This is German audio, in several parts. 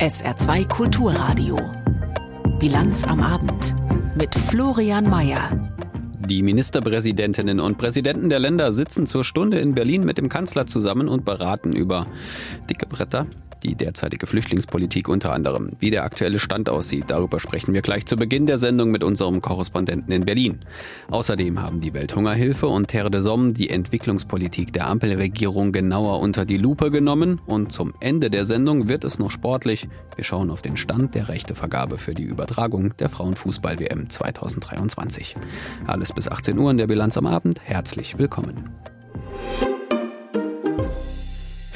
SR2 Kulturradio. Bilanz am Abend mit Florian Mayer. Die Ministerpräsidentinnen und Präsidenten der Länder sitzen zur Stunde in Berlin mit dem Kanzler zusammen und beraten über dicke Bretter, die derzeitige Flüchtlingspolitik unter anderem. Wie der aktuelle Stand aussieht, darüber sprechen wir gleich zu Beginn der Sendung mit unserem Korrespondenten in Berlin. Außerdem haben die Welthungerhilfe und Terre de Somme die Entwicklungspolitik der Ampelregierung genauer unter die Lupe genommen und zum Ende der Sendung wird es noch sportlich. Wir schauen auf den Stand der Rechtevergabe für die Übertragung der Frauenfußball-WM 2023. Alles bis 18 Uhr in der Bilanz am Abend. Herzlich willkommen.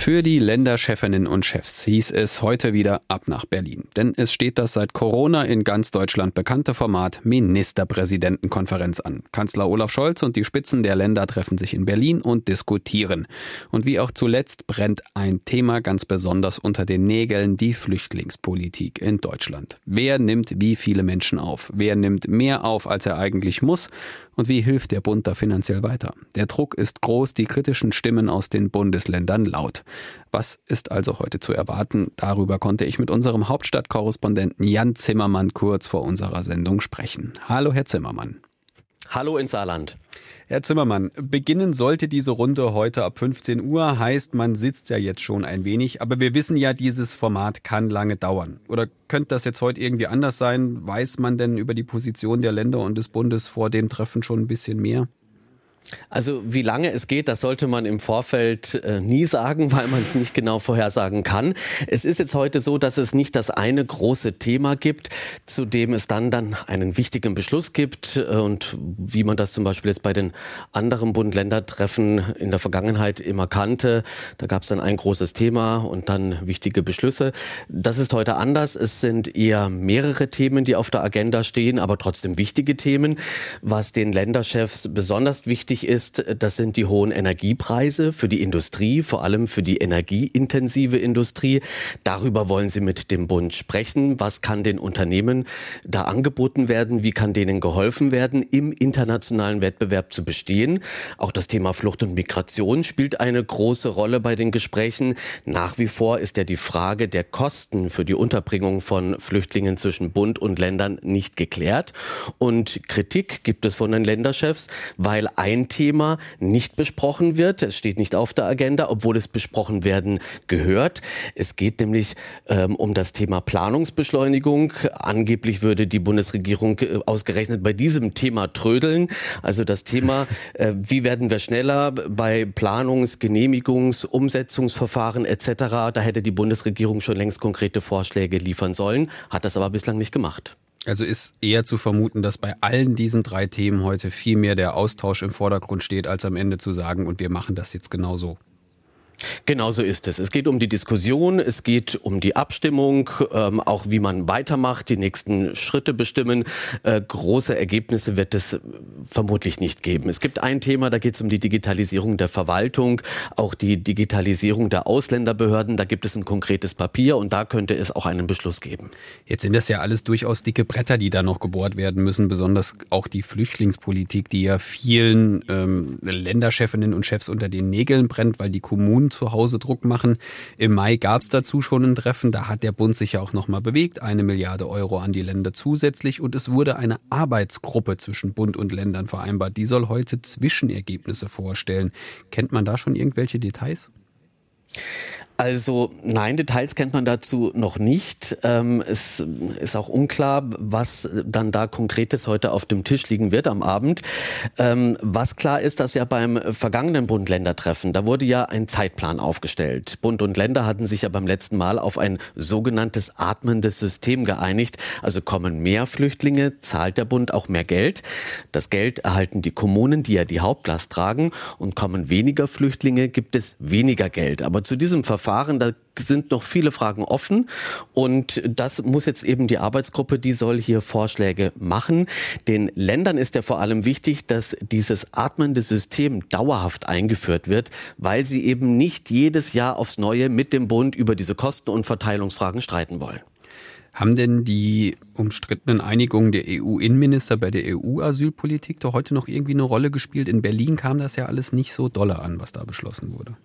Für die Länderchefinnen und Chefs hieß es heute wieder ab nach Berlin. Denn es steht das seit Corona in ganz Deutschland bekannte Format Ministerpräsidentenkonferenz an. Kanzler Olaf Scholz und die Spitzen der Länder treffen sich in Berlin und diskutieren. Und wie auch zuletzt brennt ein Thema ganz besonders unter den Nägeln, die Flüchtlingspolitik in Deutschland. Wer nimmt wie viele Menschen auf? Wer nimmt mehr auf, als er eigentlich muss? Und wie hilft der Bund da finanziell weiter? Der Druck ist groß, die kritischen Stimmen aus den Bundesländern laut. Was ist also heute zu erwarten? Darüber konnte ich mit unserem Hauptstadtkorrespondenten Jan Zimmermann kurz vor unserer Sendung sprechen. Hallo, Herr Zimmermann. Hallo ins Saarland. Herr Zimmermann, beginnen sollte diese Runde heute ab 15 Uhr, heißt, man sitzt ja jetzt schon ein wenig, aber wir wissen ja, dieses Format kann lange dauern. Oder könnte das jetzt heute irgendwie anders sein? Weiß man denn über die Position der Länder und des Bundes vor dem Treffen schon ein bisschen mehr? Also wie lange es geht, das sollte man im Vorfeld äh, nie sagen, weil man es nicht genau vorhersagen kann. Es ist jetzt heute so, dass es nicht das eine große Thema gibt, zu dem es dann dann einen wichtigen Beschluss gibt äh, und wie man das zum Beispiel jetzt bei den anderen Bund-Länder-Treffen in der Vergangenheit immer kannte. Da gab es dann ein großes Thema und dann wichtige Beschlüsse. Das ist heute anders. Es sind eher mehrere Themen, die auf der Agenda stehen, aber trotzdem wichtige Themen. Was den Länderchefs besonders wichtig wichtig ist, das sind die hohen Energiepreise für die Industrie, vor allem für die energieintensive Industrie. Darüber wollen Sie mit dem Bund sprechen. Was kann den Unternehmen da angeboten werden? Wie kann denen geholfen werden, im internationalen Wettbewerb zu bestehen? Auch das Thema Flucht und Migration spielt eine große Rolle bei den Gesprächen. Nach wie vor ist ja die Frage der Kosten für die Unterbringung von Flüchtlingen zwischen Bund und Ländern nicht geklärt. Und Kritik gibt es von den Länderchefs, weil ein Thema nicht besprochen wird. Es steht nicht auf der Agenda, obwohl es besprochen werden gehört. Es geht nämlich ähm, um das Thema Planungsbeschleunigung. Angeblich würde die Bundesregierung äh, ausgerechnet bei diesem Thema trödeln. Also das Thema, äh, wie werden wir schneller bei Planungs-, Genehmigungs-, Umsetzungsverfahren etc. Da hätte die Bundesregierung schon längst konkrete Vorschläge liefern sollen, hat das aber bislang nicht gemacht. Also ist eher zu vermuten, dass bei allen diesen drei Themen heute viel mehr der Austausch im Vordergrund steht, als am Ende zu sagen, und wir machen das jetzt genau so. Genau so ist es. Es geht um die Diskussion, es geht um die Abstimmung, ähm, auch wie man weitermacht, die nächsten Schritte bestimmen. Äh, große Ergebnisse wird es vermutlich nicht geben. Es gibt ein Thema, da geht es um die Digitalisierung der Verwaltung, auch die Digitalisierung der Ausländerbehörden. Da gibt es ein konkretes Papier und da könnte es auch einen Beschluss geben. Jetzt sind das ja alles durchaus dicke Bretter, die da noch gebohrt werden müssen, besonders auch die Flüchtlingspolitik, die ja vielen ähm, Länderchefinnen und Chefs unter den Nägeln brennt, weil die Kommunen zu Hause Druck machen. Im Mai gab es dazu schon ein Treffen, da hat der Bund sich ja auch nochmal bewegt, eine Milliarde Euro an die Länder zusätzlich und es wurde eine Arbeitsgruppe zwischen Bund und Ländern vereinbart. Die soll heute Zwischenergebnisse vorstellen. Kennt man da schon irgendwelche Details? Also nein, Details kennt man dazu noch nicht. Ähm, es ist auch unklar, was dann da konkretes heute auf dem Tisch liegen wird am Abend. Ähm, was klar ist, dass ja beim vergangenen Bund-Länder-Treffen, da wurde ja ein Zeitplan aufgestellt. Bund und Länder hatten sich ja beim letzten Mal auf ein sogenanntes atmendes System geeinigt. Also kommen mehr Flüchtlinge, zahlt der Bund auch mehr Geld. Das Geld erhalten die Kommunen, die ja die Hauptlast tragen. Und kommen weniger Flüchtlinge, gibt es weniger Geld. Aber zu diesem Verfahren Verfahren. Da sind noch viele Fragen offen und das muss jetzt eben die Arbeitsgruppe, die soll hier Vorschläge machen. Den Ländern ist ja vor allem wichtig, dass dieses atmende System dauerhaft eingeführt wird, weil sie eben nicht jedes Jahr aufs Neue mit dem Bund über diese Kosten- und Verteilungsfragen streiten wollen. Haben denn die umstrittenen Einigungen der EU-Innenminister bei der EU-Asylpolitik doch heute noch irgendwie eine Rolle gespielt? In Berlin kam das ja alles nicht so dolle an, was da beschlossen wurde.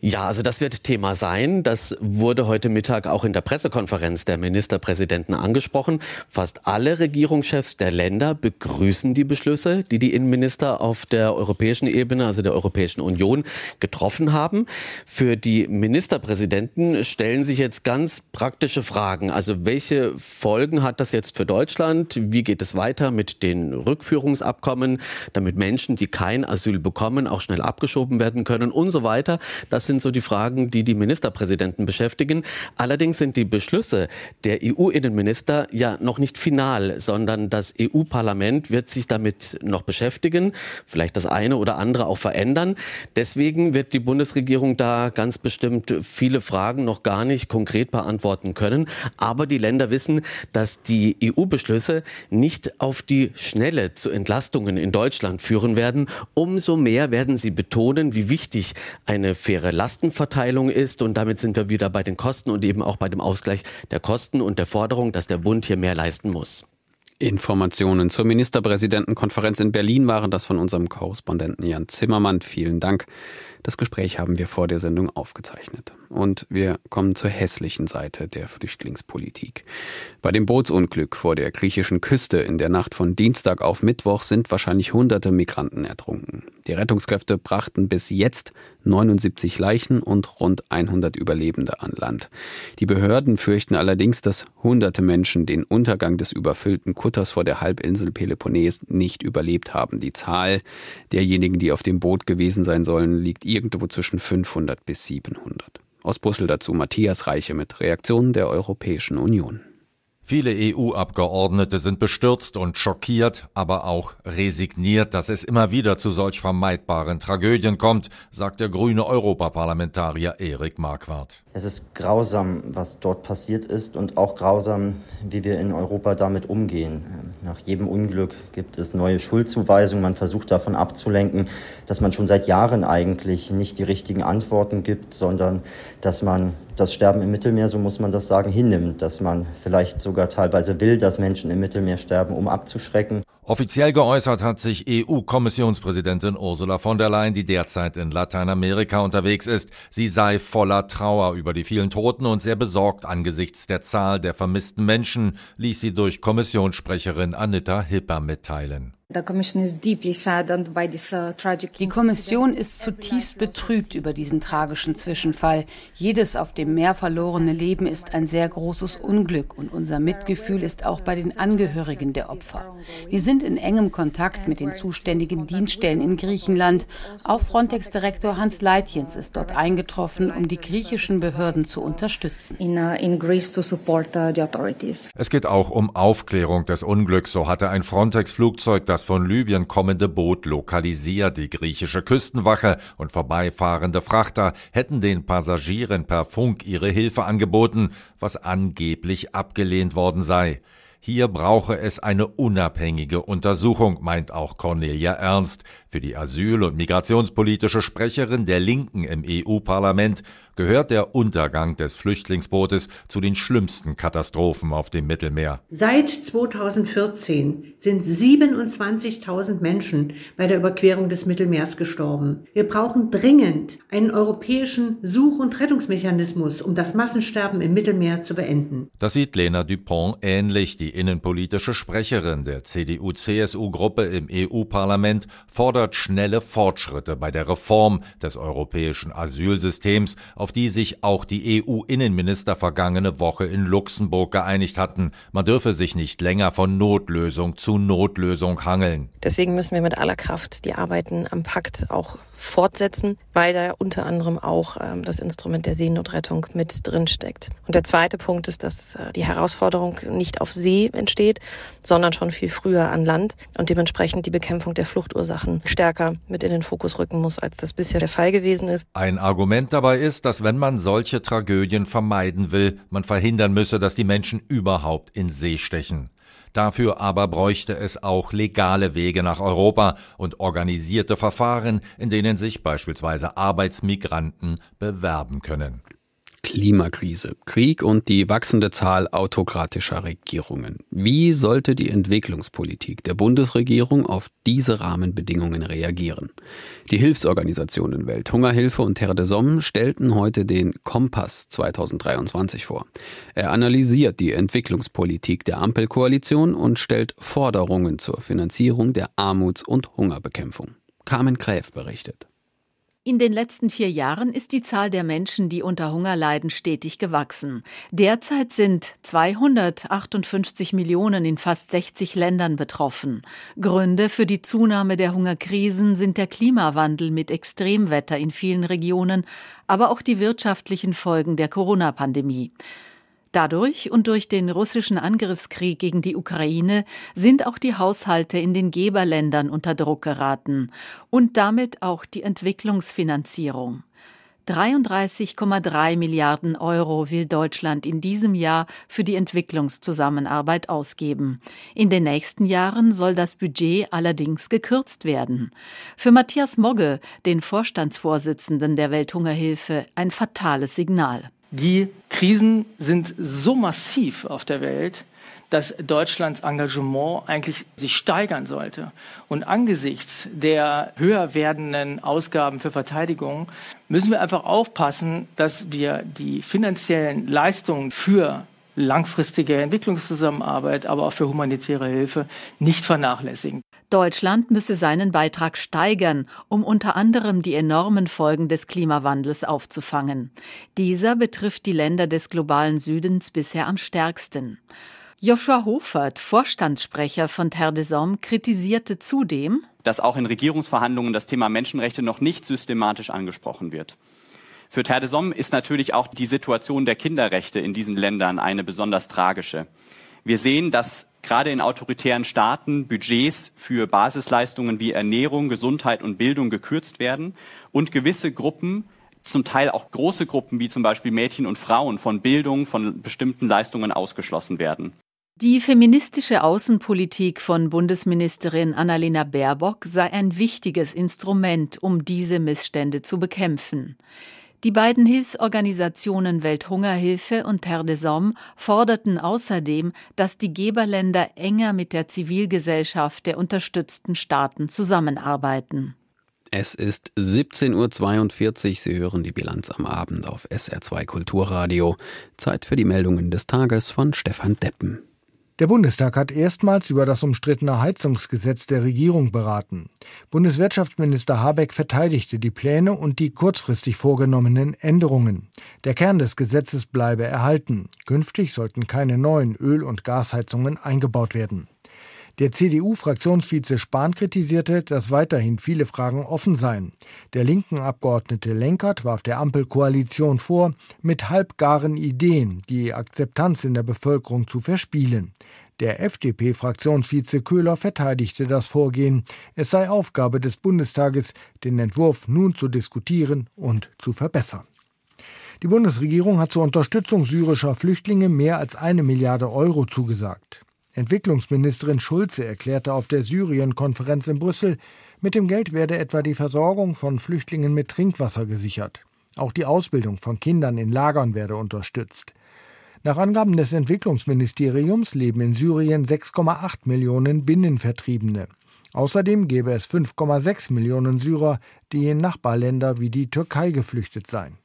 Ja, also das wird Thema sein. Das wurde heute Mittag auch in der Pressekonferenz der Ministerpräsidenten angesprochen. Fast alle Regierungschefs der Länder begrüßen die Beschlüsse, die die Innenminister auf der europäischen Ebene, also der Europäischen Union, getroffen haben. Für die Ministerpräsidenten stellen sich jetzt ganz praktische Fragen. Also welche Folgen hat das jetzt für Deutschland? Wie geht es weiter mit den Rückführungsabkommen, damit Menschen, die kein Asyl bekommen, auch schnell abgeschoben werden können und so weiter? Das sind so die Fragen, die die Ministerpräsidenten beschäftigen. Allerdings sind die Beschlüsse der EU-Innenminister ja noch nicht final, sondern das EU-Parlament wird sich damit noch beschäftigen, vielleicht das eine oder andere auch verändern. Deswegen wird die Bundesregierung da ganz bestimmt viele Fragen noch gar nicht konkret beantworten können. Aber die Länder wissen, dass die EU-Beschlüsse nicht auf die Schnelle zu Entlastungen in Deutschland führen werden. Umso mehr werden sie betonen, wie wichtig eine faire Lastenverteilung ist. Und damit sind wir wieder bei den Kosten und eben auch bei dem Ausgleich der Kosten und der Forderung, dass der Bund hier mehr leisten muss. Informationen zur Ministerpräsidentenkonferenz in Berlin waren das von unserem Korrespondenten Jan Zimmermann. Vielen Dank. Das Gespräch haben wir vor der Sendung aufgezeichnet. Und wir kommen zur hässlichen Seite der Flüchtlingspolitik. Bei dem Bootsunglück vor der griechischen Küste in der Nacht von Dienstag auf Mittwoch sind wahrscheinlich hunderte Migranten ertrunken. Die Rettungskräfte brachten bis jetzt 79 Leichen und rund 100 Überlebende an Land. Die Behörden fürchten allerdings, dass hunderte Menschen den Untergang des überfüllten Kutters vor der Halbinsel Peloponnes nicht überlebt haben. Die Zahl derjenigen, die auf dem Boot gewesen sein sollen, liegt irgendwo zwischen 500 bis 700. Aus Brüssel dazu Matthias Reiche mit Reaktionen der Europäischen Union. Viele EU-Abgeordnete sind bestürzt und schockiert, aber auch resigniert, dass es immer wieder zu solch vermeidbaren Tragödien kommt, sagt der grüne Europaparlamentarier Erik Marquardt. Es ist grausam, was dort passiert ist und auch grausam, wie wir in Europa damit umgehen. Nach jedem Unglück gibt es neue Schuldzuweisungen. Man versucht davon abzulenken, dass man schon seit Jahren eigentlich nicht die richtigen Antworten gibt, sondern dass man das Sterben im Mittelmeer, so muss man das sagen, hinnimmt, dass man vielleicht sogar teilweise will, dass Menschen im Mittelmeer sterben, um abzuschrecken. Offiziell geäußert hat sich EU-Kommissionspräsidentin Ursula von der Leyen, die derzeit in Lateinamerika unterwegs ist. Sie sei voller Trauer über die vielen Toten und sehr besorgt angesichts der Zahl der vermissten Menschen, ließ sie durch Kommissionssprecherin Anita Hipper mitteilen. Uh, die Kommission ist zutiefst betrübt über diesen tragischen Zwischenfall. Jedes auf dem Meer verlorene Leben ist ein sehr großes Unglück und unser Mitgefühl ist auch bei den Angehörigen der Opfer. Wir sind in engem Kontakt mit den zuständigen Dienststellen in Griechenland. Auch Frontex-Direktor Hans Leitjens ist dort eingetroffen, um die griechischen Behörden zu unterstützen. Uh, es geht auch um Aufklärung des Unglücks. So hatte ein Frontex-Flugzeug das das von Libyen kommende Boot lokalisiert. Die griechische Küstenwache und vorbeifahrende Frachter hätten den Passagieren per Funk ihre Hilfe angeboten, was angeblich abgelehnt worden sei. Hier brauche es eine unabhängige Untersuchung, meint auch Cornelia Ernst. Für die asyl- und migrationspolitische Sprecherin der Linken im EU-Parlament gehört der Untergang des Flüchtlingsbootes zu den schlimmsten Katastrophen auf dem Mittelmeer. Seit 2014 sind 27.000 Menschen bei der Überquerung des Mittelmeers gestorben. Wir brauchen dringend einen europäischen Such- und Rettungsmechanismus, um das Massensterben im Mittelmeer zu beenden. Das sieht Lena Dupont ähnlich. Die innenpolitische Sprecherin der CDU-CSU-Gruppe im EU-Parlament fordert schnelle Fortschritte bei der Reform des europäischen Asylsystems, auf die sich auch die EU-Innenminister vergangene Woche in Luxemburg geeinigt hatten. Man dürfe sich nicht länger von Notlösung zu Notlösung hangeln. Deswegen müssen wir mit aller Kraft die Arbeiten am Pakt auch fortsetzen, weil da unter anderem auch ähm, das Instrument der Seenotrettung mit drin steckt. Und der zweite Punkt ist, dass äh, die Herausforderung nicht auf See entsteht, sondern schon viel früher an Land und dementsprechend die Bekämpfung der Fluchtursachen stärker mit in den Fokus rücken muss, als das bisher der Fall gewesen ist. Ein Argument dabei ist, dass wenn man solche Tragödien vermeiden will, man verhindern müsse, dass die Menschen überhaupt in See stechen. Dafür aber bräuchte es auch legale Wege nach Europa und organisierte Verfahren, in denen sich beispielsweise Arbeitsmigranten bewerben können. Klimakrise, Krieg und die wachsende Zahl autokratischer Regierungen. Wie sollte die Entwicklungspolitik der Bundesregierung auf diese Rahmenbedingungen reagieren? Die Hilfsorganisationen Welthungerhilfe und Terre des Hommes stellten heute den Kompass 2023 vor. Er analysiert die Entwicklungspolitik der Ampelkoalition und stellt Forderungen zur Finanzierung der Armuts- und Hungerbekämpfung. Carmen Gräf berichtet. In den letzten vier Jahren ist die Zahl der Menschen, die unter Hunger leiden, stetig gewachsen. Derzeit sind 258 Millionen in fast 60 Ländern betroffen. Gründe für die Zunahme der Hungerkrisen sind der Klimawandel mit Extremwetter in vielen Regionen, aber auch die wirtschaftlichen Folgen der Corona-Pandemie. Dadurch und durch den russischen Angriffskrieg gegen die Ukraine sind auch die Haushalte in den Geberländern unter Druck geraten und damit auch die Entwicklungsfinanzierung. 33,3 Milliarden Euro will Deutschland in diesem Jahr für die Entwicklungszusammenarbeit ausgeben. In den nächsten Jahren soll das Budget allerdings gekürzt werden. Für Matthias Mogge, den Vorstandsvorsitzenden der Welthungerhilfe, ein fatales Signal. Die Krisen sind so massiv auf der Welt, dass Deutschlands Engagement eigentlich sich steigern sollte. Und angesichts der höher werdenden Ausgaben für Verteidigung müssen wir einfach aufpassen, dass wir die finanziellen Leistungen für langfristige Entwicklungszusammenarbeit, aber auch für humanitäre Hilfe nicht vernachlässigen. Deutschland müsse seinen Beitrag steigern, um unter anderem die enormen Folgen des Klimawandels aufzufangen. Dieser betrifft die Länder des globalen Südens bisher am stärksten. Joshua Hofert, Vorstandssprecher von Terre des Hommes, kritisierte zudem, dass auch in Regierungsverhandlungen das Thema Menschenrechte noch nicht systematisch angesprochen wird. Für Terre des Hommes ist natürlich auch die Situation der Kinderrechte in diesen Ländern eine besonders tragische. Wir sehen, dass gerade in autoritären Staaten Budgets für Basisleistungen wie Ernährung, Gesundheit und Bildung gekürzt werden und gewisse Gruppen zum Teil auch große Gruppen wie zum Beispiel Mädchen und Frauen von Bildung, von bestimmten Leistungen ausgeschlossen werden. Die feministische Außenpolitik von Bundesministerin Annalena Baerbock sei ein wichtiges Instrument, um diese Missstände zu bekämpfen. Die beiden Hilfsorganisationen Welthungerhilfe und Terre des Hommes forderten außerdem, dass die Geberländer enger mit der Zivilgesellschaft der unterstützten Staaten zusammenarbeiten. Es ist 17.42 Uhr. Sie hören die Bilanz am Abend auf SR2 Kulturradio. Zeit für die Meldungen des Tages von Stefan Deppen. Der Bundestag hat erstmals über das umstrittene Heizungsgesetz der Regierung beraten. Bundeswirtschaftsminister Habeck verteidigte die Pläne und die kurzfristig vorgenommenen Änderungen. Der Kern des Gesetzes bleibe erhalten. Künftig sollten keine neuen Öl- und Gasheizungen eingebaut werden. Der CDU-Fraktionsvize Spahn kritisierte, dass weiterhin viele Fragen offen seien. Der linken Abgeordnete Lenkert warf der Ampelkoalition vor, mit halbgaren Ideen die Akzeptanz in der Bevölkerung zu verspielen. Der FDP-Fraktionsvize Köhler verteidigte das Vorgehen. Es sei Aufgabe des Bundestages, den Entwurf nun zu diskutieren und zu verbessern. Die Bundesregierung hat zur Unterstützung syrischer Flüchtlinge mehr als eine Milliarde Euro zugesagt. Entwicklungsministerin Schulze erklärte auf der Syrien-Konferenz in Brüssel, mit dem Geld werde etwa die Versorgung von Flüchtlingen mit Trinkwasser gesichert. Auch die Ausbildung von Kindern in Lagern werde unterstützt. Nach Angaben des Entwicklungsministeriums leben in Syrien 6,8 Millionen Binnenvertriebene. Außerdem gäbe es 5,6 Millionen Syrer, die in Nachbarländer wie die Türkei geflüchtet seien.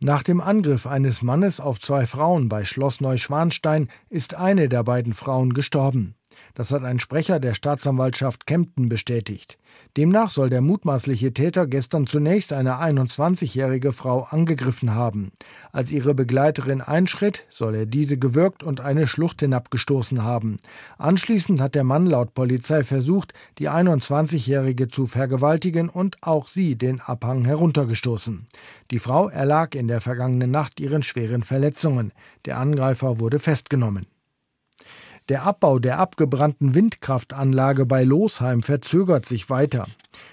Nach dem Angriff eines Mannes auf zwei Frauen bei Schloss Neuschwanstein ist eine der beiden Frauen gestorben. Das hat ein Sprecher der Staatsanwaltschaft Kempten bestätigt. Demnach soll der mutmaßliche Täter gestern zunächst eine 21-jährige Frau angegriffen haben. Als ihre Begleiterin einschritt, soll er diese gewürgt und eine Schlucht hinabgestoßen haben. Anschließend hat der Mann laut Polizei versucht, die 21-jährige zu vergewaltigen und auch sie den Abhang heruntergestoßen. Die Frau erlag in der vergangenen Nacht ihren schweren Verletzungen. Der Angreifer wurde festgenommen. Der Abbau der abgebrannten Windkraftanlage bei Losheim verzögert sich weiter.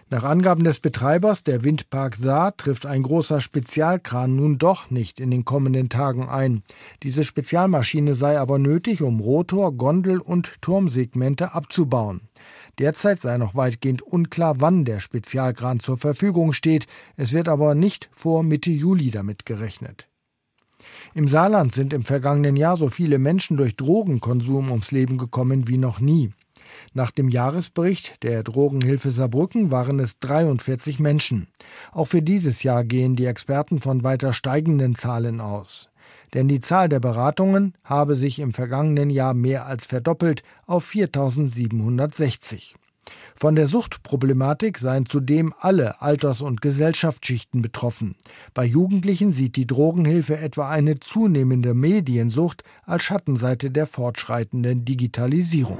Nach Angaben des Betreibers, der Windpark Saar, trifft ein großer Spezialkran nun doch nicht in den kommenden Tagen ein. Diese Spezialmaschine sei aber nötig, um Rotor, Gondel und Turmsegmente abzubauen. Derzeit sei noch weitgehend unklar, wann der Spezialkran zur Verfügung steht. Es wird aber nicht vor Mitte Juli damit gerechnet. Im Saarland sind im vergangenen Jahr so viele Menschen durch Drogenkonsum ums Leben gekommen wie noch nie. Nach dem Jahresbericht der Drogenhilfe Saarbrücken waren es 43 Menschen. Auch für dieses Jahr gehen die Experten von weiter steigenden Zahlen aus. Denn die Zahl der Beratungen habe sich im vergangenen Jahr mehr als verdoppelt auf 4760. Von der Suchtproblematik seien zudem alle Alters- und Gesellschaftsschichten betroffen. Bei Jugendlichen sieht die Drogenhilfe etwa eine zunehmende Mediensucht als Schattenseite der fortschreitenden Digitalisierung.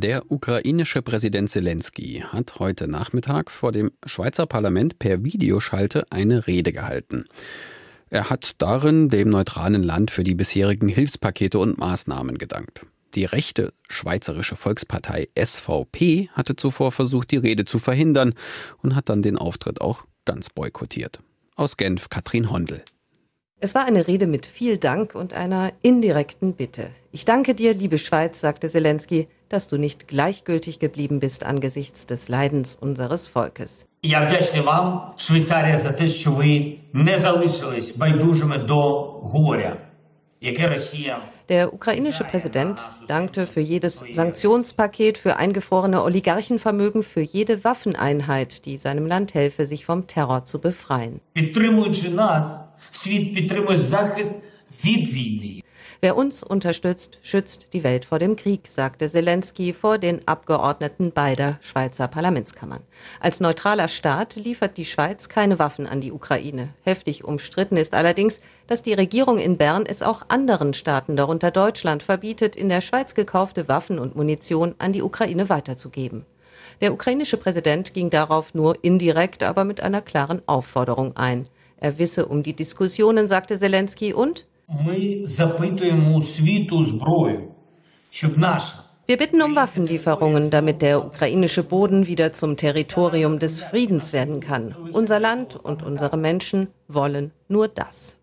Der ukrainische Präsident Zelensky hat heute Nachmittag vor dem Schweizer Parlament per Videoschalte eine Rede gehalten. Er hat darin dem neutralen Land für die bisherigen Hilfspakete und Maßnahmen gedankt. Die rechte Schweizerische Volkspartei SVP hatte zuvor versucht, die Rede zu verhindern und hat dann den Auftritt auch ganz boykottiert. Aus Genf Katrin Hondel. Es war eine Rede mit viel Dank und einer indirekten Bitte. Ich danke dir, liebe Schweiz, sagte Zelensky, dass du nicht gleichgültig geblieben bist angesichts des Leidens unseres Volkes. Я вдячний вам, Швейцарія, за те, що ви не залишились байдужими до горя, яке Росія Der ukrainische Präsident dankte für jedes Sanktionspaket, für eingefrorene Oligarchenvermögen, für jede Waffeneinheit, die seinem Land helfe, sich vom Terror zu befreien. Підтримуючи нас, світ підтримує захист від війни. Wer uns unterstützt, schützt die Welt vor dem Krieg, sagte Zelensky vor den Abgeordneten beider Schweizer Parlamentskammern. Als neutraler Staat liefert die Schweiz keine Waffen an die Ukraine. Heftig umstritten ist allerdings, dass die Regierung in Bern es auch anderen Staaten, darunter Deutschland, verbietet, in der Schweiz gekaufte Waffen und Munition an die Ukraine weiterzugeben. Der ukrainische Präsident ging darauf nur indirekt, aber mit einer klaren Aufforderung ein. Er wisse um die Diskussionen, sagte Zelensky und wir bitten um Waffenlieferungen, damit der ukrainische Boden wieder zum Territorium des Friedens werden kann. Unser Land und unsere Menschen wollen nur das.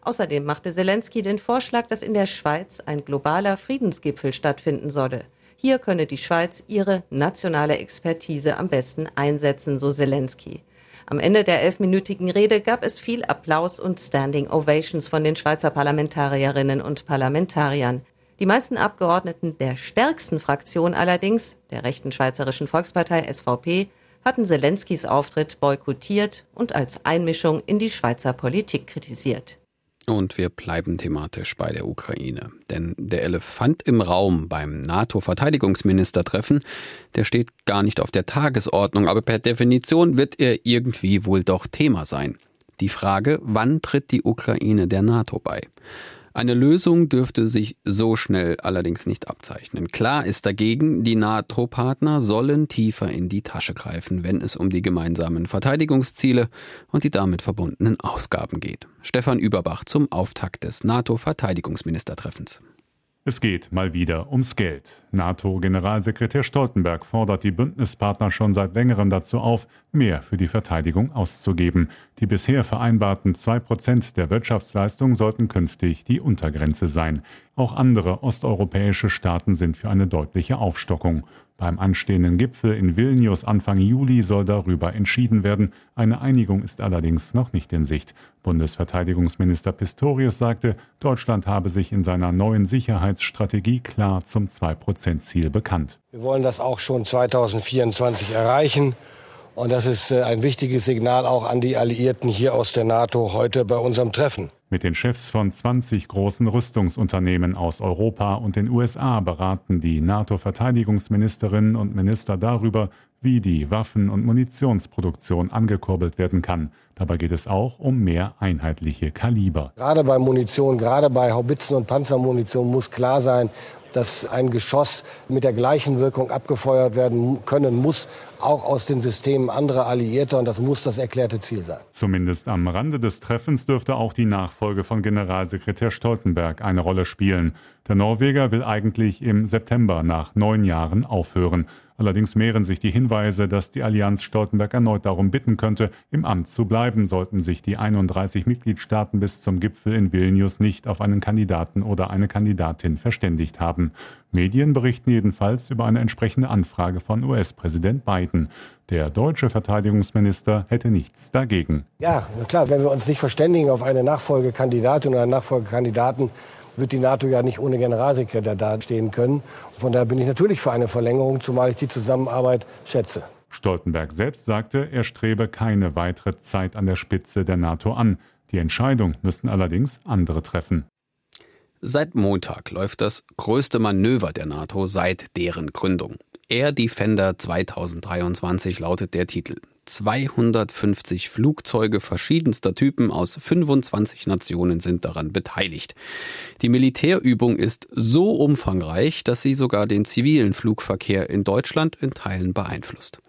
Außerdem machte Zelensky den Vorschlag, dass in der Schweiz ein globaler Friedensgipfel stattfinden solle. Hier könne die Schweiz ihre nationale Expertise am besten einsetzen, so Zelensky. Am Ende der elfminütigen Rede gab es viel Applaus und Standing Ovations von den Schweizer Parlamentarierinnen und Parlamentariern. Die meisten Abgeordneten der stärksten Fraktion allerdings, der rechten Schweizerischen Volkspartei SVP, hatten Zelenskys Auftritt boykottiert und als Einmischung in die Schweizer Politik kritisiert. Und wir bleiben thematisch bei der Ukraine. Denn der Elefant im Raum beim NATO-Verteidigungsministertreffen, der steht gar nicht auf der Tagesordnung, aber per Definition wird er irgendwie wohl doch Thema sein. Die Frage, wann tritt die Ukraine der NATO bei? Eine Lösung dürfte sich so schnell allerdings nicht abzeichnen. Klar ist dagegen, die NATO-Partner sollen tiefer in die Tasche greifen, wenn es um die gemeinsamen Verteidigungsziele und die damit verbundenen Ausgaben geht. Stefan Überbach zum Auftakt des NATO-Verteidigungsministertreffens. Es geht mal wieder ums Geld. NATO-Generalsekretär Stoltenberg fordert die Bündnispartner schon seit längerem dazu auf, mehr für die Verteidigung auszugeben. Die bisher vereinbarten zwei Prozent der Wirtschaftsleistung sollten künftig die Untergrenze sein. Auch andere osteuropäische Staaten sind für eine deutliche Aufstockung. Beim anstehenden Gipfel in Vilnius Anfang Juli soll darüber entschieden werden. Eine Einigung ist allerdings noch nicht in Sicht. Bundesverteidigungsminister Pistorius sagte, Deutschland habe sich in seiner neuen Sicherheitsstrategie klar zum 2-Prozent-Ziel bekannt. Wir wollen das auch schon 2024 erreichen. Und das ist äh, ein wichtiges Signal auch an die Alliierten hier aus der NATO heute bei unserem Treffen. Mit den Chefs von 20 großen Rüstungsunternehmen aus Europa und den USA beraten die NATO-Verteidigungsministerinnen und Minister darüber, wie die Waffen- und Munitionsproduktion angekurbelt werden kann. Dabei geht es auch um mehr einheitliche Kaliber. Gerade bei Munition, gerade bei Haubitzen und Panzermunition muss klar sein, dass ein Geschoss mit der gleichen Wirkung abgefeuert werden können muss, auch aus den Systemen anderer Alliierter. Und das muss das erklärte Ziel sein. Zumindest am Rande des Treffens dürfte auch die Nachfolge von Generalsekretär Stoltenberg eine Rolle spielen. Der Norweger will eigentlich im September nach neun Jahren aufhören. Allerdings mehren sich die Hinweise, dass die Allianz Stoltenberg erneut darum bitten könnte, im Amt zu bleiben, sollten sich die 31 Mitgliedstaaten bis zum Gipfel in Vilnius nicht auf einen Kandidaten oder eine Kandidatin verständigt haben. Medien berichten jedenfalls über eine entsprechende Anfrage von US-Präsident Biden. Der deutsche Verteidigungsminister hätte nichts dagegen. Ja, klar, wenn wir uns nicht verständigen auf eine Nachfolgekandidatin oder einen Nachfolgekandidaten, wird die NATO ja nicht ohne Generalsekretär dastehen können. Von daher bin ich natürlich für eine Verlängerung, zumal ich die Zusammenarbeit schätze. Stoltenberg selbst sagte, er strebe keine weitere Zeit an der Spitze der NATO an. Die Entscheidung müssten allerdings andere treffen. Seit Montag läuft das größte Manöver der NATO seit deren Gründung. Air Defender 2023 lautet der Titel. 250 Flugzeuge verschiedenster Typen aus 25 Nationen sind daran beteiligt. Die Militärübung ist so umfangreich, dass sie sogar den zivilen Flugverkehr in Deutschland in Teilen beeinflusst.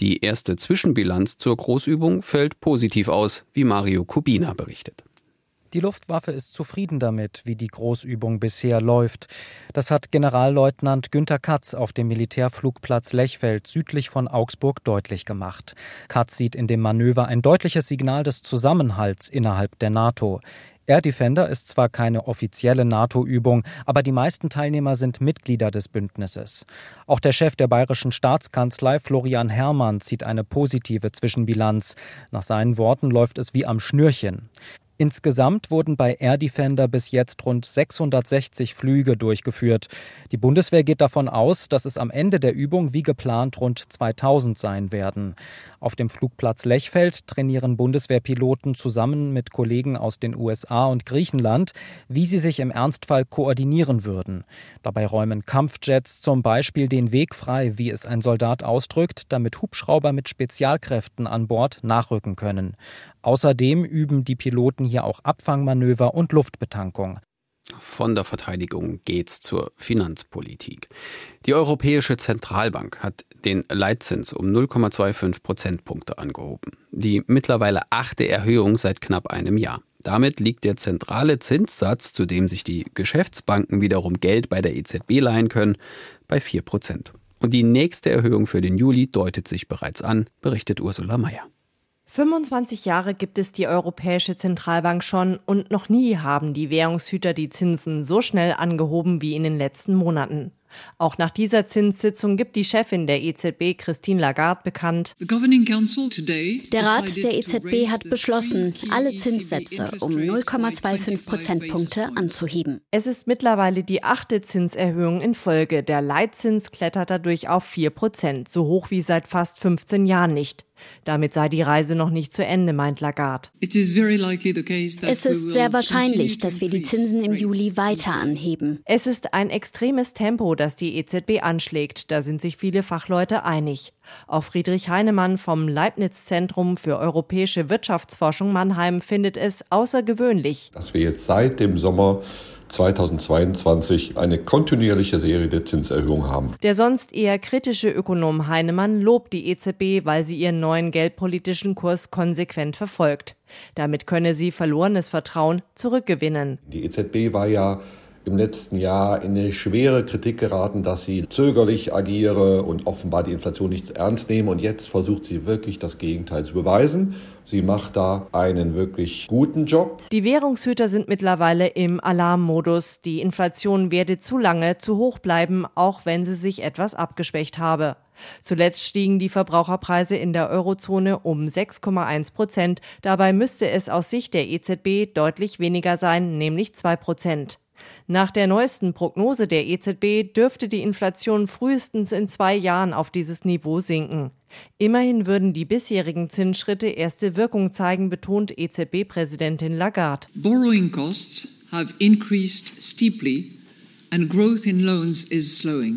Die erste Zwischenbilanz zur Großübung fällt positiv aus, wie Mario Kubina berichtet. Die Luftwaffe ist zufrieden damit, wie die Großübung bisher läuft. Das hat Generalleutnant Günter Katz auf dem Militärflugplatz Lechfeld südlich von Augsburg deutlich gemacht. Katz sieht in dem Manöver ein deutliches Signal des Zusammenhalts innerhalb der NATO. Air Defender ist zwar keine offizielle NATO-Übung, aber die meisten Teilnehmer sind Mitglieder des Bündnisses. Auch der Chef der bayerischen Staatskanzlei Florian Herrmann zieht eine positive Zwischenbilanz. Nach seinen Worten läuft es wie am Schnürchen. Insgesamt wurden bei Air Defender bis jetzt rund 660 Flüge durchgeführt. Die Bundeswehr geht davon aus, dass es am Ende der Übung wie geplant rund 2000 sein werden. Auf dem Flugplatz Lechfeld trainieren Bundeswehrpiloten zusammen mit Kollegen aus den USA und Griechenland, wie sie sich im Ernstfall koordinieren würden. Dabei räumen Kampfjets zum Beispiel den Weg frei, wie es ein Soldat ausdrückt, damit Hubschrauber mit Spezialkräften an Bord nachrücken können. Außerdem üben die Piloten hier auch Abfangmanöver und Luftbetankung. Von der Verteidigung geht's zur Finanzpolitik. Die Europäische Zentralbank hat den Leitzins um 0,25 Prozentpunkte angehoben. Die mittlerweile achte Erhöhung seit knapp einem Jahr. Damit liegt der zentrale Zinssatz, zu dem sich die Geschäftsbanken wiederum Geld bei der EZB leihen können, bei 4 Prozent. Und die nächste Erhöhung für den Juli deutet sich bereits an, berichtet Ursula Mayer. 25 Jahre gibt es die Europäische Zentralbank schon und noch nie haben die Währungshüter die Zinsen so schnell angehoben wie in den letzten Monaten. Auch nach dieser Zinssitzung gibt die Chefin der EZB, Christine Lagarde, bekannt. Der Rat der EZB hat beschlossen, alle Zinssätze um 0,25 Prozentpunkte anzuheben. Es ist mittlerweile die achte Zinserhöhung in Folge. Der Leitzins klettert dadurch auf 4 Prozent, so hoch wie seit fast 15 Jahren nicht. Damit sei die Reise noch nicht zu Ende, meint Lagarde. Es ist sehr wahrscheinlich, dass wir die Zinsen im Juli weiter anheben. Es ist ein extremes Tempo, das die EZB anschlägt. Da sind sich viele Fachleute einig. Auch Friedrich Heinemann vom Leibniz-Zentrum für europäische Wirtschaftsforschung Mannheim findet es außergewöhnlich, dass wir jetzt seit dem Sommer 2022 eine kontinuierliche Serie der Zinserhöhungen haben. Der sonst eher kritische Ökonom Heinemann lobt die EZB, weil sie ihren neuen geldpolitischen Kurs konsequent verfolgt. Damit könne sie verlorenes Vertrauen zurückgewinnen. Die EZB war ja im letzten Jahr in eine schwere Kritik geraten, dass sie zögerlich agiere und offenbar die Inflation nicht ernst nehme. Und jetzt versucht sie wirklich das Gegenteil zu beweisen. Sie macht da einen wirklich guten Job. Die Währungshüter sind mittlerweile im Alarmmodus. Die Inflation werde zu lange zu hoch bleiben, auch wenn sie sich etwas abgeschwächt habe. Zuletzt stiegen die Verbraucherpreise in der Eurozone um 6,1 Prozent. Dabei müsste es aus Sicht der EZB deutlich weniger sein, nämlich 2 Prozent. Nach der neuesten Prognose der EZB dürfte die Inflation frühestens in zwei Jahren auf dieses Niveau sinken. Immerhin würden die bisherigen Zinsschritte erste Wirkung zeigen, betont EZB-Präsidentin Lagarde. Borrowing costs have increased steeply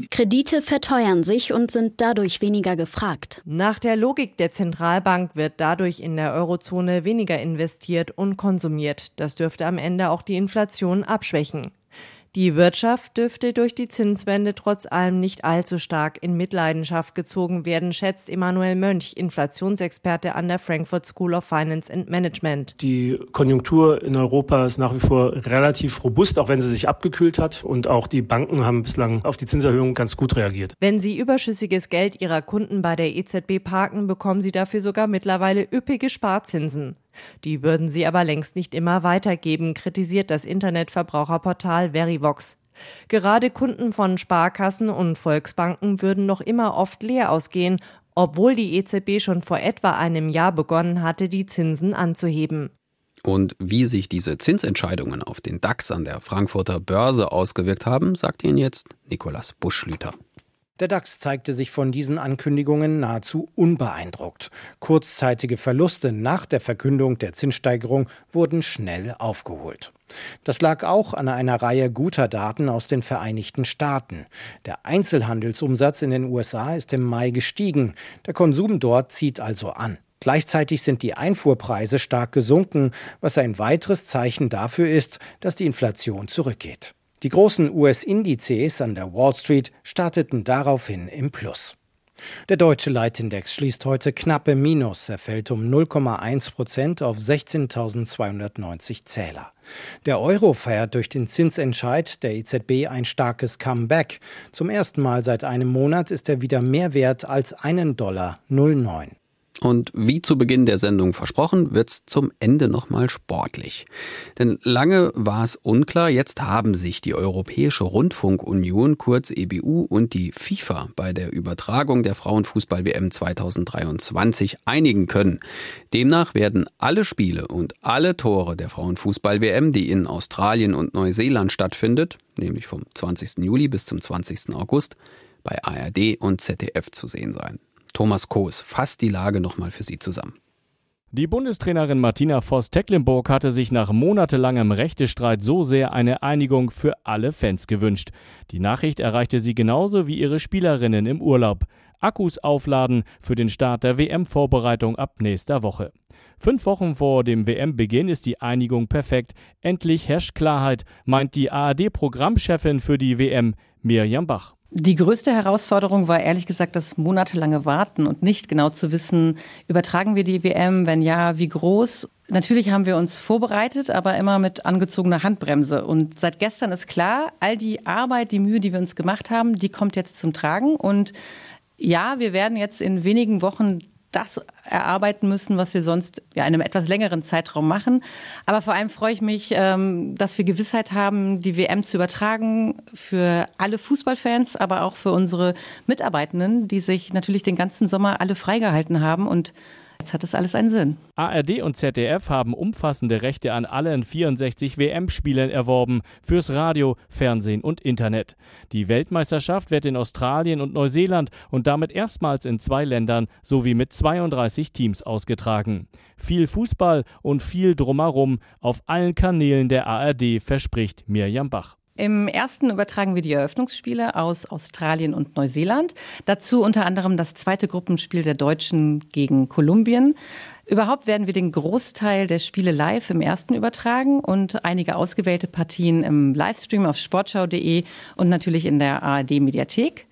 Kredite verteuern sich und sind dadurch weniger gefragt. Nach der Logik der Zentralbank wird dadurch in der Eurozone weniger investiert und konsumiert. Das dürfte am Ende auch die Inflation abschwächen. Die Wirtschaft dürfte durch die Zinswende trotz allem nicht allzu stark in Mitleidenschaft gezogen werden, schätzt Emanuel Mönch, Inflationsexperte an der Frankfurt School of Finance and Management. Die Konjunktur in Europa ist nach wie vor relativ robust, auch wenn sie sich abgekühlt hat. Und auch die Banken haben bislang auf die Zinserhöhung ganz gut reagiert. Wenn sie überschüssiges Geld ihrer Kunden bei der EZB parken, bekommen sie dafür sogar mittlerweile üppige Sparzinsen. Die würden sie aber längst nicht immer weitergeben, kritisiert das Internetverbraucherportal Verivox. Gerade Kunden von Sparkassen und Volksbanken würden noch immer oft leer ausgehen, obwohl die EZB schon vor etwa einem Jahr begonnen hatte, die Zinsen anzuheben. Und wie sich diese Zinsentscheidungen auf den DAX an der Frankfurter Börse ausgewirkt haben, sagt Ihnen jetzt Nikolas Buschlüter. Der DAX zeigte sich von diesen Ankündigungen nahezu unbeeindruckt. Kurzzeitige Verluste nach der Verkündung der Zinssteigerung wurden schnell aufgeholt. Das lag auch an einer Reihe guter Daten aus den Vereinigten Staaten. Der Einzelhandelsumsatz in den USA ist im Mai gestiegen. Der Konsum dort zieht also an. Gleichzeitig sind die Einfuhrpreise stark gesunken, was ein weiteres Zeichen dafür ist, dass die Inflation zurückgeht. Die großen US-Indizes an der Wall Street starteten daraufhin im Plus. Der deutsche Leitindex schließt heute knappe Minus. Er fällt um 0,1 Prozent auf 16.290 Zähler. Der Euro feiert durch den Zinsentscheid der EZB ein starkes Comeback. Zum ersten Mal seit einem Monat ist er wieder mehr wert als einen Dollar 09. Und wie zu Beginn der Sendung versprochen, wird's zum Ende nochmal sportlich. Denn lange war es unklar, jetzt haben sich die Europäische Rundfunkunion, kurz EBU, und die FIFA bei der Übertragung der Frauenfußball-WM 2023 einigen können. Demnach werden alle Spiele und alle Tore der Frauenfußball-WM, die in Australien und Neuseeland stattfindet, nämlich vom 20. Juli bis zum 20. August, bei ARD und ZDF zu sehen sein. Thomas Koos fasst die Lage nochmal für Sie zusammen. Die Bundestrainerin Martina Voss-Tecklenburg hatte sich nach monatelangem Rechtestreit so sehr eine Einigung für alle Fans gewünscht. Die Nachricht erreichte sie genauso wie ihre Spielerinnen im Urlaub. Akkus aufladen für den Start der WM-Vorbereitung ab nächster Woche. Fünf Wochen vor dem WM-Beginn ist die Einigung perfekt. Endlich herrscht Klarheit, meint die ARD-Programmchefin für die WM, Mirjam Bach. Die größte Herausforderung war ehrlich gesagt das monatelange Warten und nicht genau zu wissen, übertragen wir die WM, wenn ja, wie groß. Natürlich haben wir uns vorbereitet, aber immer mit angezogener Handbremse. Und seit gestern ist klar, all die Arbeit, die Mühe, die wir uns gemacht haben, die kommt jetzt zum Tragen. Und ja, wir werden jetzt in wenigen Wochen das erarbeiten müssen, was wir sonst ja, in einem etwas längeren Zeitraum machen. Aber vor allem freue ich mich, ähm, dass wir Gewissheit haben, die WM zu übertragen für alle Fußballfans, aber auch für unsere Mitarbeitenden, die sich natürlich den ganzen Sommer alle freigehalten haben und Jetzt hat das alles einen Sinn. ARD und ZDF haben umfassende Rechte an allen 64 WM-Spielen erworben fürs Radio, Fernsehen und Internet. Die Weltmeisterschaft wird in Australien und Neuseeland und damit erstmals in zwei Ländern sowie mit 32 Teams ausgetragen. Viel Fußball und viel drumherum auf allen Kanälen der ARD verspricht Mirjam Bach. Im ersten übertragen wir die Eröffnungsspiele aus Australien und Neuseeland. Dazu unter anderem das zweite Gruppenspiel der Deutschen gegen Kolumbien. Überhaupt werden wir den Großteil der Spiele live im ersten übertragen und einige ausgewählte Partien im Livestream auf sportschau.de und natürlich in der ARD Mediathek.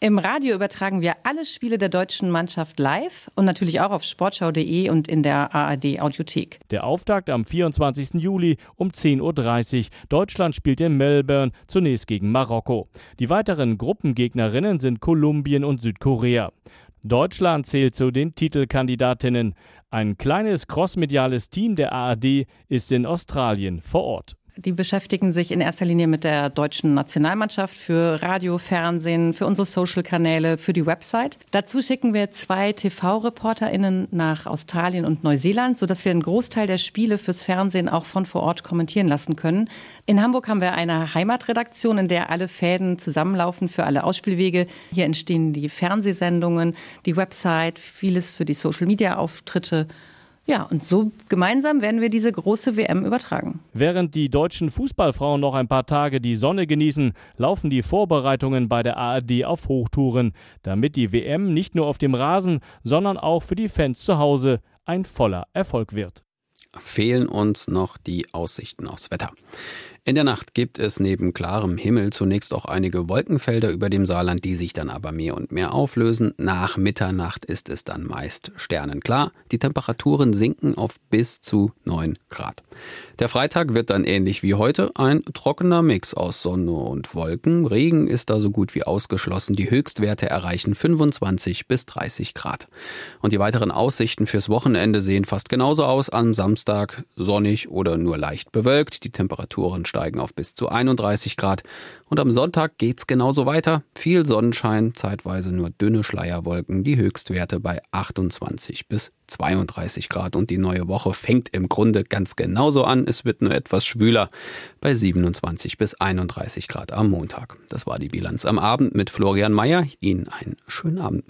Im Radio übertragen wir alle Spiele der deutschen Mannschaft live und natürlich auch auf sportschau.de und in der ARD Audiothek. Der Auftakt am 24. Juli um 10.30 Uhr. Deutschland spielt in Melbourne zunächst gegen Marokko. Die weiteren Gruppengegnerinnen sind Kolumbien und Südkorea. Deutschland zählt zu den Titelkandidatinnen. Ein kleines crossmediales Team der ARD ist in Australien vor Ort. Die beschäftigen sich in erster Linie mit der deutschen Nationalmannschaft für Radio, Fernsehen, für unsere Social-Kanäle, für die Website. Dazu schicken wir zwei TV-ReporterInnen nach Australien und Neuseeland, sodass wir einen Großteil der Spiele fürs Fernsehen auch von vor Ort kommentieren lassen können. In Hamburg haben wir eine Heimatredaktion, in der alle Fäden zusammenlaufen für alle Ausspielwege. Hier entstehen die Fernsehsendungen, die Website, vieles für die Social-Media-Auftritte. Ja, und so gemeinsam werden wir diese große WM übertragen. Während die deutschen Fußballfrauen noch ein paar Tage die Sonne genießen, laufen die Vorbereitungen bei der ARD auf Hochtouren, damit die WM nicht nur auf dem Rasen, sondern auch für die Fans zu Hause ein voller Erfolg wird. Fehlen uns noch die Aussichten aufs Wetter. In der Nacht gibt es neben klarem Himmel zunächst auch einige Wolkenfelder über dem Saarland, die sich dann aber mehr und mehr auflösen. Nach Mitternacht ist es dann meist sternenklar. Die Temperaturen sinken auf bis zu 9 Grad. Der Freitag wird dann ähnlich wie heute ein trockener Mix aus Sonne und Wolken. Regen ist da so gut wie ausgeschlossen. Die Höchstwerte erreichen 25 bis 30 Grad. Und die weiteren Aussichten fürs Wochenende sehen fast genauso aus. Am Samstag sonnig oder nur leicht bewölkt. Die Temperaturen steigen auf bis zu 31 Grad. Und am Sonntag geht's genauso weiter. Viel Sonnenschein, zeitweise nur dünne Schleierwolken, die Höchstwerte bei 28 bis 32 Grad. Und die neue Woche fängt im Grunde ganz genauso an. Es wird nur etwas schwüler bei 27 bis 31 Grad am Montag. Das war die Bilanz am Abend mit Florian Mayer. Ihnen einen schönen Abend.